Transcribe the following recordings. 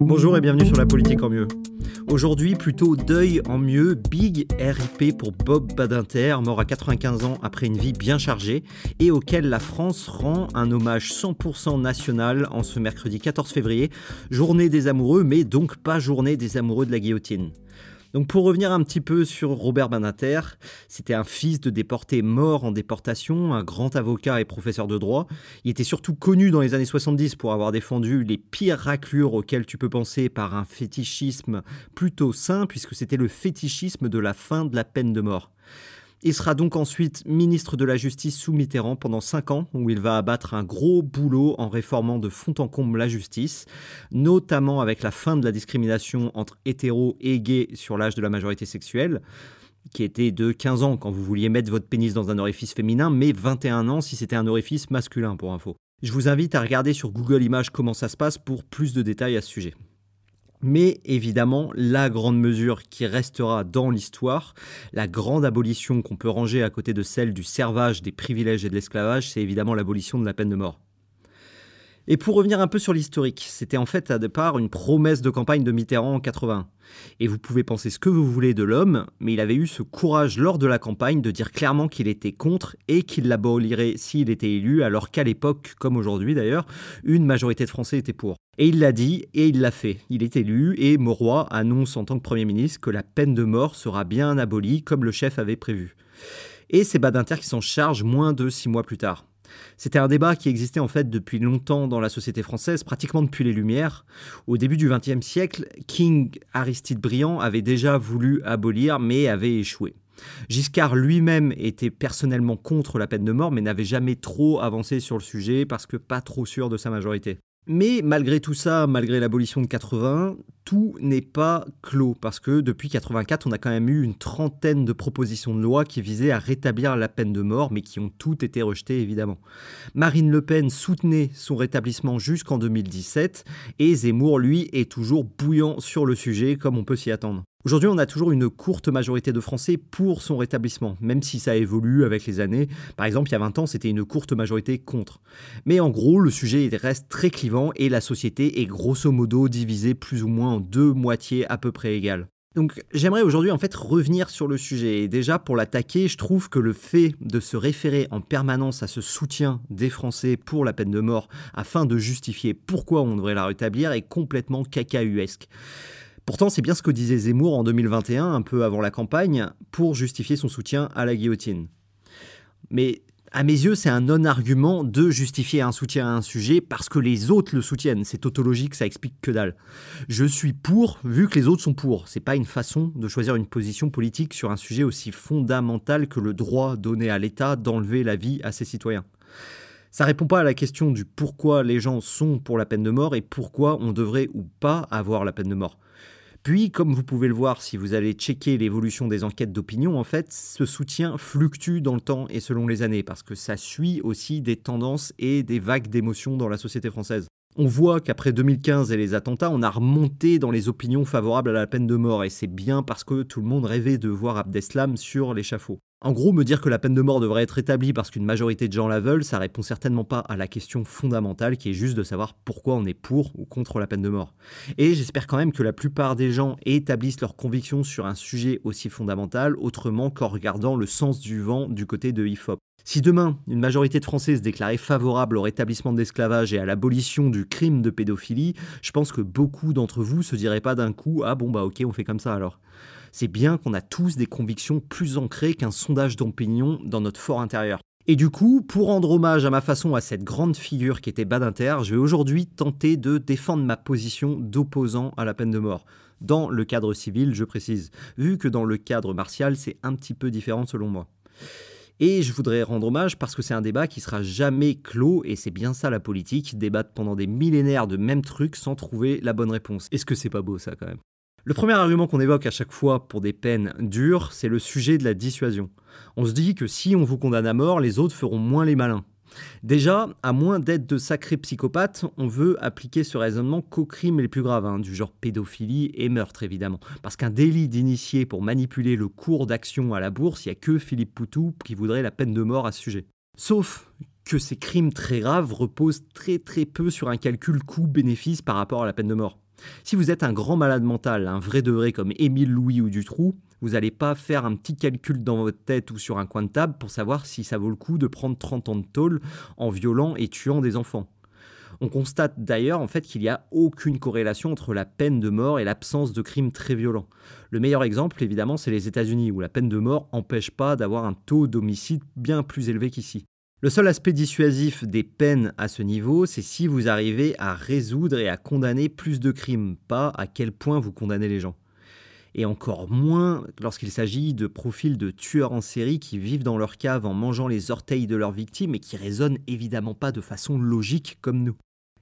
Bonjour et bienvenue sur la politique en mieux. Aujourd'hui, plutôt deuil en mieux, big RIP pour Bob Badinter, mort à 95 ans après une vie bien chargée, et auquel la France rend un hommage 100% national en ce mercredi 14 février, journée des amoureux, mais donc pas journée des amoureux de la guillotine. Donc pour revenir un petit peu sur Robert Banater, c'était un fils de déporté mort en déportation, un grand avocat et professeur de droit. Il était surtout connu dans les années 70 pour avoir défendu les pires raclures auxquelles tu peux penser par un fétichisme plutôt sain, puisque c'était le fétichisme de la fin de la peine de mort. Il sera donc ensuite ministre de la Justice sous Mitterrand pendant 5 ans, où il va abattre un gros boulot en réformant de fond en comble la justice, notamment avec la fin de la discrimination entre hétéros et gays sur l'âge de la majorité sexuelle qui était de 15 ans quand vous vouliez mettre votre pénis dans un orifice féminin, mais 21 ans si c'était un orifice masculin pour info. Je vous invite à regarder sur Google Images comment ça se passe pour plus de détails à ce sujet. Mais évidemment, la grande mesure qui restera dans l'histoire, la grande abolition qu'on peut ranger à côté de celle du servage, des privilèges et de l'esclavage, c'est évidemment l'abolition de la peine de mort. Et pour revenir un peu sur l'historique, c'était en fait à départ une promesse de campagne de Mitterrand en 80. Et vous pouvez penser ce que vous voulez de l'homme, mais il avait eu ce courage lors de la campagne de dire clairement qu'il était contre et qu'il l'abolirait s'il était élu, alors qu'à l'époque, comme aujourd'hui d'ailleurs, une majorité de Français était pour. Et il l'a dit et il l'a fait. Il est élu et Mauroy annonce en tant que Premier ministre que la peine de mort sera bien abolie comme le chef avait prévu. Et c'est Badinter qui s'en charge moins de six mois plus tard. C'était un débat qui existait en fait depuis longtemps dans la société française, pratiquement depuis les Lumières. Au début du XXe siècle, King Aristide Briand avait déjà voulu abolir, mais avait échoué. Giscard lui-même était personnellement contre la peine de mort, mais n'avait jamais trop avancé sur le sujet parce que pas trop sûr de sa majorité. Mais malgré tout ça, malgré l'abolition de 80, tout n'est pas clos parce que depuis 84, on a quand même eu une trentaine de propositions de loi qui visaient à rétablir la peine de mort, mais qui ont toutes été rejetées évidemment. Marine Le Pen soutenait son rétablissement jusqu'en 2017 et Zemmour, lui, est toujours bouillant sur le sujet comme on peut s'y attendre. Aujourd'hui, on a toujours une courte majorité de Français pour son rétablissement, même si ça évolue avec les années. Par exemple, il y a 20 ans, c'était une courte majorité contre. Mais en gros, le sujet reste très clivant et la société est grosso modo divisée plus ou moins deux moitiés à peu près égales. Donc j'aimerais aujourd'hui en fait revenir sur le sujet. Et déjà pour l'attaquer, je trouve que le fait de se référer en permanence à ce soutien des Français pour la peine de mort afin de justifier pourquoi on devrait la rétablir est complètement cacahuesque. Pourtant, c'est bien ce que disait Zemmour en 2021, un peu avant la campagne, pour justifier son soutien à la guillotine. Mais à mes yeux, c'est un non-argument de justifier un soutien à un sujet parce que les autres le soutiennent. C'est tautologique, ça explique que dalle. Je suis pour vu que les autres sont pour. C'est pas une façon de choisir une position politique sur un sujet aussi fondamental que le droit donné à l'État d'enlever la vie à ses citoyens. Ça répond pas à la question du pourquoi les gens sont pour la peine de mort et pourquoi on devrait ou pas avoir la peine de mort. Puis, comme vous pouvez le voir si vous allez checker l'évolution des enquêtes d'opinion, en fait, ce soutien fluctue dans le temps et selon les années, parce que ça suit aussi des tendances et des vagues d'émotions dans la société française. On voit qu'après 2015 et les attentats, on a remonté dans les opinions favorables à la peine de mort, et c'est bien parce que tout le monde rêvait de voir Abdeslam sur l'échafaud. En gros, me dire que la peine de mort devrait être établie parce qu'une majorité de gens la veulent, ça répond certainement pas à la question fondamentale qui est juste de savoir pourquoi on est pour ou contre la peine de mort. Et j'espère quand même que la plupart des gens établissent leurs convictions sur un sujet aussi fondamental autrement qu'en regardant le sens du vent du côté de IFOP. Si demain, une majorité de Français se déclarait favorable au rétablissement de l'esclavage et à l'abolition du crime de pédophilie, je pense que beaucoup d'entre vous se diraient pas d'un coup Ah bon bah ok, on fait comme ça alors c'est bien qu'on a tous des convictions plus ancrées qu'un sondage d'opinion dans notre fort intérieur. Et du coup, pour rendre hommage à ma façon à cette grande figure qui était Badinter, je vais aujourd'hui tenter de défendre ma position d'opposant à la peine de mort. Dans le cadre civil, je précise, vu que dans le cadre martial, c'est un petit peu différent selon moi. Et je voudrais rendre hommage parce que c'est un débat qui sera jamais clos, et c'est bien ça la politique, débattre pendant des millénaires de mêmes trucs sans trouver la bonne réponse. Est-ce que c'est pas beau ça quand même? Le premier argument qu'on évoque à chaque fois pour des peines dures, c'est le sujet de la dissuasion. On se dit que si on vous condamne à mort, les autres feront moins les malins. Déjà, à moins d'être de sacrés psychopathes, on veut appliquer ce raisonnement qu'aux crimes les plus graves, hein, du genre pédophilie et meurtre évidemment. Parce qu'un délit d'initié pour manipuler le cours d'action à la bourse, il n'y a que Philippe Poutou qui voudrait la peine de mort à ce sujet. Sauf que ces crimes très graves reposent très très peu sur un calcul coût-bénéfice par rapport à la peine de mort. Si vous êtes un grand malade mental, un vrai de vrai comme Émile Louis ou Dutroux, vous n'allez pas faire un petit calcul dans votre tête ou sur un coin de table pour savoir si ça vaut le coup de prendre 30 ans de tôle en violant et tuant des enfants. On constate d'ailleurs en fait qu'il n'y a aucune corrélation entre la peine de mort et l'absence de crimes très violents. Le meilleur exemple évidemment c'est les États-Unis où la peine de mort n'empêche pas d'avoir un taux d'homicide bien plus élevé qu'ici. Le seul aspect dissuasif des peines à ce niveau, c'est si vous arrivez à résoudre et à condamner plus de crimes, pas à quel point vous condamnez les gens. Et encore moins lorsqu'il s'agit de profils de tueurs en série qui vivent dans leur cave en mangeant les orteils de leurs victimes et qui raisonnent évidemment pas de façon logique comme nous.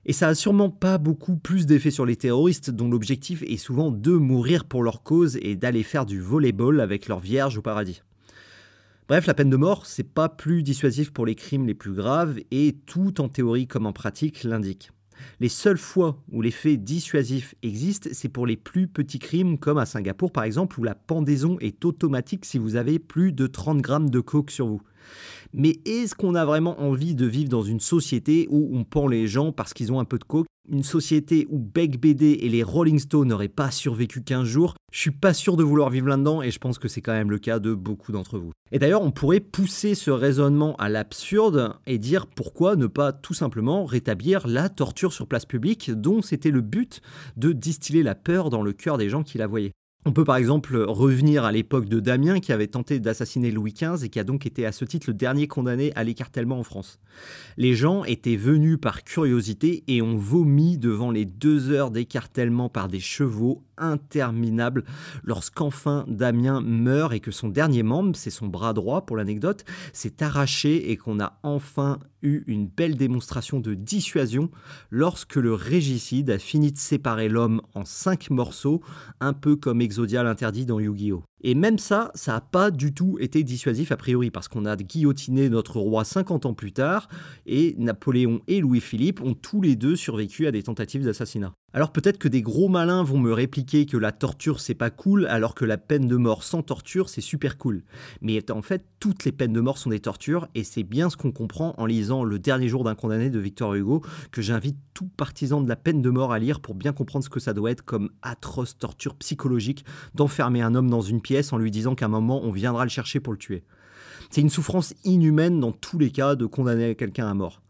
Et ça a sûrement pas beaucoup plus d'effet sur les terroristes dont l'objectif est souvent de mourir pour leur cause et d'aller faire du volleyball avec leur vierge au paradis. Bref, la peine de mort, c'est pas plus dissuasif pour les crimes les plus graves et tout en théorie comme en pratique l'indique. Les seules fois où l'effet dissuasif existe, c'est pour les plus petits crimes comme à Singapour par exemple où la pendaison est automatique si vous avez plus de 30 grammes de coke sur vous. Mais est-ce qu'on a vraiment envie de vivre dans une société où on pend les gens parce qu'ils ont un peu de coke? Une société où Beck BD et les Rolling Stones n'auraient pas survécu 15 jours? Je suis pas sûr de vouloir vivre là-dedans et je pense que c'est quand même le cas de beaucoup d'entre vous. Et d'ailleurs, on pourrait pousser ce raisonnement à l'absurde et dire pourquoi ne pas tout simplement rétablir la torture sur place publique dont c'était le but de distiller la peur dans le cœur des gens qui la voyaient. On peut par exemple revenir à l'époque de Damien qui avait tenté d'assassiner Louis XV et qui a donc été à ce titre le dernier condamné à l'écartèlement en France. Les gens étaient venus par curiosité et ont vomi devant les deux heures d'écartèlement par des chevaux interminables lorsqu'enfin Damien meurt et que son dernier membre, c'est son bras droit pour l'anecdote, s'est arraché et qu'on a enfin eu une belle démonstration de dissuasion lorsque le régicide a fini de séparer l'homme en cinq morceaux, un peu comme Exodia l'interdit dans Yu-Gi-Oh! Et même ça, ça n'a pas du tout été dissuasif a priori, parce qu'on a guillotiné notre roi 50 ans plus tard, et Napoléon et Louis-Philippe ont tous les deux survécu à des tentatives d'assassinat. Alors peut-être que des gros malins vont me répliquer que la torture c'est pas cool, alors que la peine de mort sans torture c'est super cool. Mais en fait, toutes les peines de mort sont des tortures, et c'est bien ce qu'on comprend en lisant Le dernier jour d'un condamné de Victor Hugo, que j'invite tout partisan de la peine de mort à lire pour bien comprendre ce que ça doit être comme atroce torture psychologique d'enfermer un homme dans une pièce en lui disant qu'à un moment on viendra le chercher pour le tuer. C'est une souffrance inhumaine dans tous les cas de condamner quelqu'un à mort.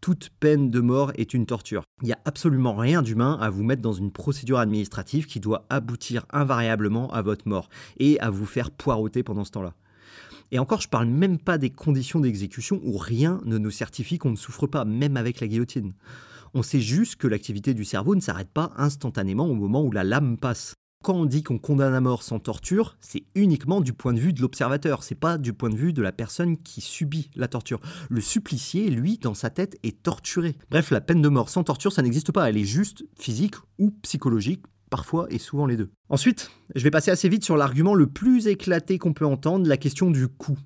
Toute peine de mort est une torture. Il n'y a absolument rien d'humain à vous mettre dans une procédure administrative qui doit aboutir invariablement à votre mort et à vous faire poireauter pendant ce temps-là. Et encore, je parle même pas des conditions d'exécution où rien ne nous certifie qu'on ne souffre pas, même avec la guillotine. On sait juste que l'activité du cerveau ne s'arrête pas instantanément au moment où la lame passe. Quand on dit qu'on condamne à mort sans torture, c'est uniquement du point de vue de l'observateur, c'est pas du point de vue de la personne qui subit la torture. Le supplicié, lui, dans sa tête, est torturé. Bref, la peine de mort sans torture, ça n'existe pas, elle est juste physique ou psychologique, parfois et souvent les deux. Ensuite, je vais passer assez vite sur l'argument le plus éclaté qu'on peut entendre, la question du coût.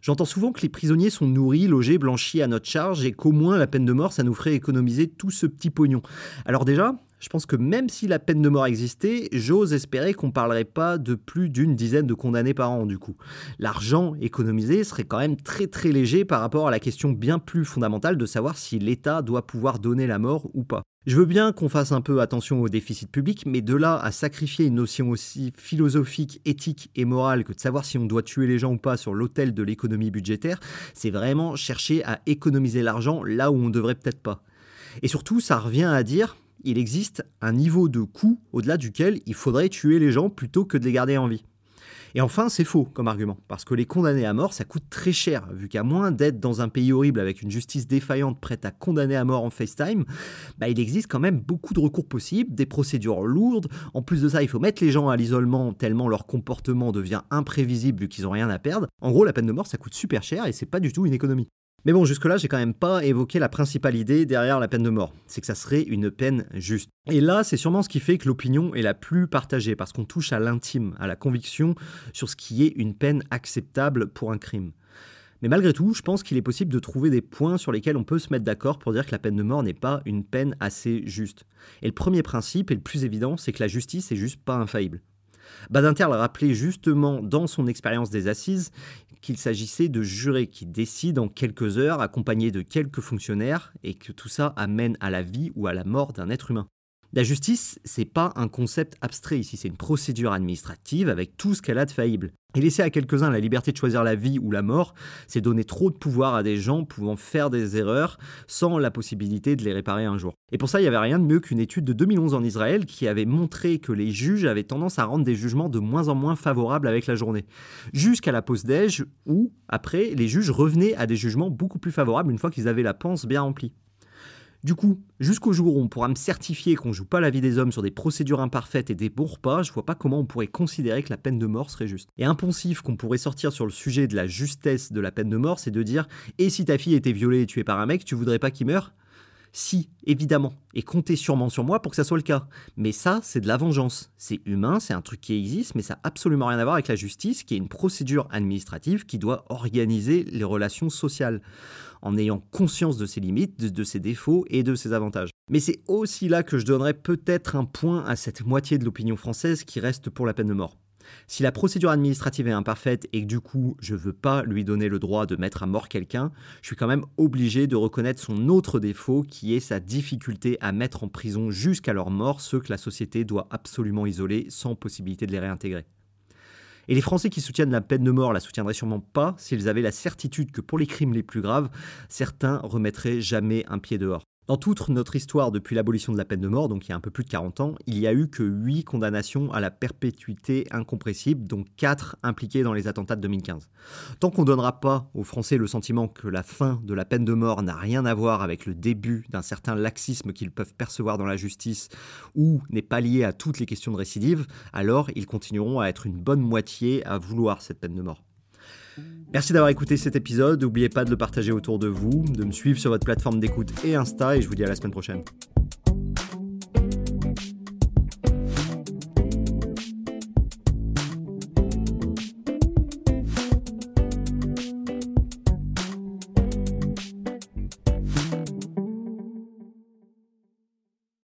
J'entends souvent que les prisonniers sont nourris, logés, blanchis à notre charge et qu'au moins la peine de mort, ça nous ferait économiser tout ce petit pognon. Alors déjà, je pense que même si la peine de mort existait, j'ose espérer qu'on ne parlerait pas de plus d'une dizaine de condamnés par an du coup. L'argent économisé serait quand même très très léger par rapport à la question bien plus fondamentale de savoir si l'État doit pouvoir donner la mort ou pas. Je veux bien qu'on fasse un peu attention au déficit public, mais de là à sacrifier une notion aussi philosophique, éthique et morale que de savoir si on doit tuer les gens ou pas sur l'autel de l'économie budgétaire, c'est vraiment chercher à économiser l'argent là où on devrait peut-être pas. Et surtout, ça revient à dire, il existe un niveau de coût au-delà duquel il faudrait tuer les gens plutôt que de les garder en vie. Et enfin, c'est faux comme argument, parce que les condamnés à mort, ça coûte très cher, vu qu'à moins d'être dans un pays horrible avec une justice défaillante prête à condamner à mort en FaceTime, bah, il existe quand même beaucoup de recours possibles, des procédures lourdes. En plus de ça, il faut mettre les gens à l'isolement tellement leur comportement devient imprévisible vu qu'ils n'ont rien à perdre. En gros, la peine de mort, ça coûte super cher et c'est pas du tout une économie. Mais bon, jusque-là, j'ai quand même pas évoqué la principale idée derrière la peine de mort. C'est que ça serait une peine juste. Et là, c'est sûrement ce qui fait que l'opinion est la plus partagée, parce qu'on touche à l'intime, à la conviction sur ce qui est une peine acceptable pour un crime. Mais malgré tout, je pense qu'il est possible de trouver des points sur lesquels on peut se mettre d'accord pour dire que la peine de mort n'est pas une peine assez juste. Et le premier principe, et le plus évident, c'est que la justice est juste pas infaillible. Badinter l'a rappelé justement dans son expérience des assises qu'il s'agissait de jurés qui décident en quelques heures accompagnés de quelques fonctionnaires et que tout ça amène à la vie ou à la mort d'un être humain. La justice, c'est pas un concept abstrait ici, c'est une procédure administrative avec tout ce qu'elle a de faillible. Et laisser à quelques-uns la liberté de choisir la vie ou la mort, c'est donner trop de pouvoir à des gens pouvant faire des erreurs sans la possibilité de les réparer un jour. Et pour ça, il n'y avait rien de mieux qu'une étude de 2011 en Israël qui avait montré que les juges avaient tendance à rendre des jugements de moins en moins favorables avec la journée. Jusqu'à la pause déj où, après, les juges revenaient à des jugements beaucoup plus favorables une fois qu'ils avaient la panse bien remplie. Du coup, jusqu'au jour où on pourra me certifier qu'on joue pas la vie des hommes sur des procédures imparfaites et des bons repas, je vois pas comment on pourrait considérer que la peine de mort serait juste. Et un poncif qu'on pourrait sortir sur le sujet de la justesse de la peine de mort, c'est de dire Et si ta fille était violée et tuée par un mec, tu voudrais pas qu'il meure? Si, évidemment, et comptez sûrement sur moi pour que ça soit le cas. Mais ça, c'est de la vengeance. C'est humain, c'est un truc qui existe, mais ça n'a absolument rien à voir avec la justice, qui est une procédure administrative qui doit organiser les relations sociales, en ayant conscience de ses limites, de, ses défauts et de ses avantages. Mais c'est aussi là que je donnerais peut-être un point à cette moitié de l'opinion française qui reste pour la peine de mort. Si la procédure administrative est imparfaite et que du coup je veux pas lui donner le droit de mettre à mort quelqu'un, je suis quand même obligé de reconnaître son autre défaut qui est sa difficulté à mettre en prison jusqu'à leur mort ceux que la société doit absolument isoler sans possibilité de les réintégrer. Et les Français qui soutiennent la peine de mort la soutiendraient sûrement pas s'ils avaient la certitude que pour les crimes les plus graves, certains remettraient jamais un pied dehors. Dans toute notre histoire depuis l'abolition de la peine de mort, donc il y a un peu plus de 40 ans, il y a eu que 8 condamnations à la perpétuité incompressible, dont 4 impliquées dans les attentats de 2015. Tant qu'on ne donnera pas aux Français le sentiment que la fin de la peine de mort n'a rien à voir avec le début d'un certain laxisme qu'ils peuvent percevoir dans la justice ou n'est pas lié à toutes les questions de récidive, alors ils continueront à être une bonne moitié à vouloir cette peine de mort. Merci d'avoir écouté cet épisode. N'oubliez pas de le partager autour de vous, de me suivre sur votre plateforme d'écoute et Insta, et je vous dis à la semaine prochaine.